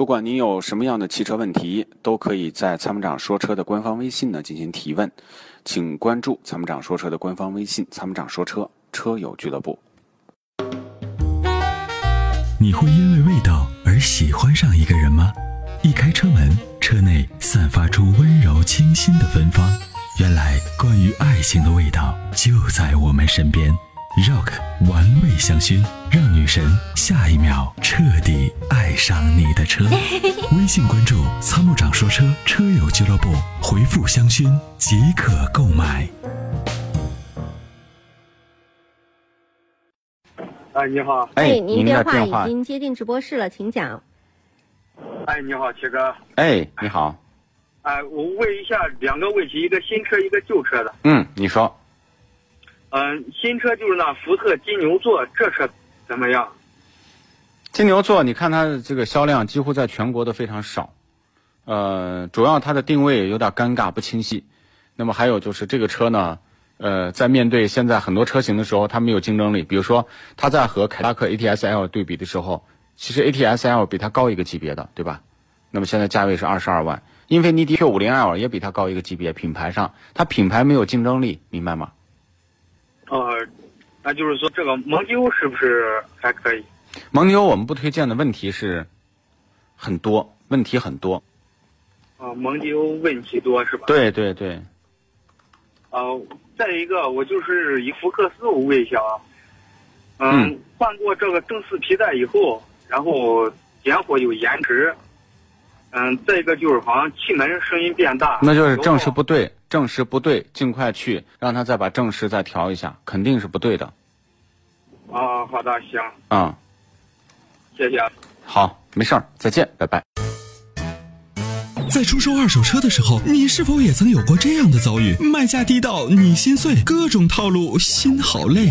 不管您有什么样的汽车问题，都可以在参谋长说车的官方微信呢进行提问，请关注参谋长说车的官方微信“参谋长说车车友俱乐部”。你会因为味道而喜欢上一个人吗？一开车门，车内散发出温柔清新的芬芳。原来，关于爱情的味道就在我们身边。Rock 玩味香薰，让女神下一秒彻底上你的车。微信关注“参谋长说车”车友俱乐部，回复“香薰”即可购买。哎，你好。哎，您电话已。经接进直播室了，请讲。哎，你好，铁哥。哎，你好。哎，我问一下两个问题，一个新车，一个旧车的。嗯，你说。嗯，新车就是那福特金牛座，这车怎么样？金牛座，你看它的这个销量几乎在全国都非常少，呃，主要它的定位有点尴尬不清晰。那么还有就是这个车呢，呃，在面对现在很多车型的时候，它没有竞争力。比如说，它在和凯迪拉克 ATS L 对比的时候，其实 ATS L 比它高一个级别的，对吧？那么现在价位是二十二万，英菲尼迪 Q 五零 L 也比它高一个级别，品牌上它品牌没有竞争力，明白吗？呃，那就是说这个蒙迪欧是不是还可以？蒙迪欧我们不推荐的问题是很多，问题很多。啊、蒙迪欧问题多是吧？。对对对，呃，再一个，我就是以福克斯我问一下啊，嗯，嗯换过这个正四皮带以后，然后点火有延迟，嗯，再一个就是好像气门声音变大，那就是正时不对，正时不对，尽快去让他再把正时再调一下，肯定是不对的。啊，好的，行，啊、谢谢。好，没事儿，再见，拜拜。在出售二手车的时候，你是否也曾有过这样的遭遇？卖价低到你心碎，各种套路，心好累。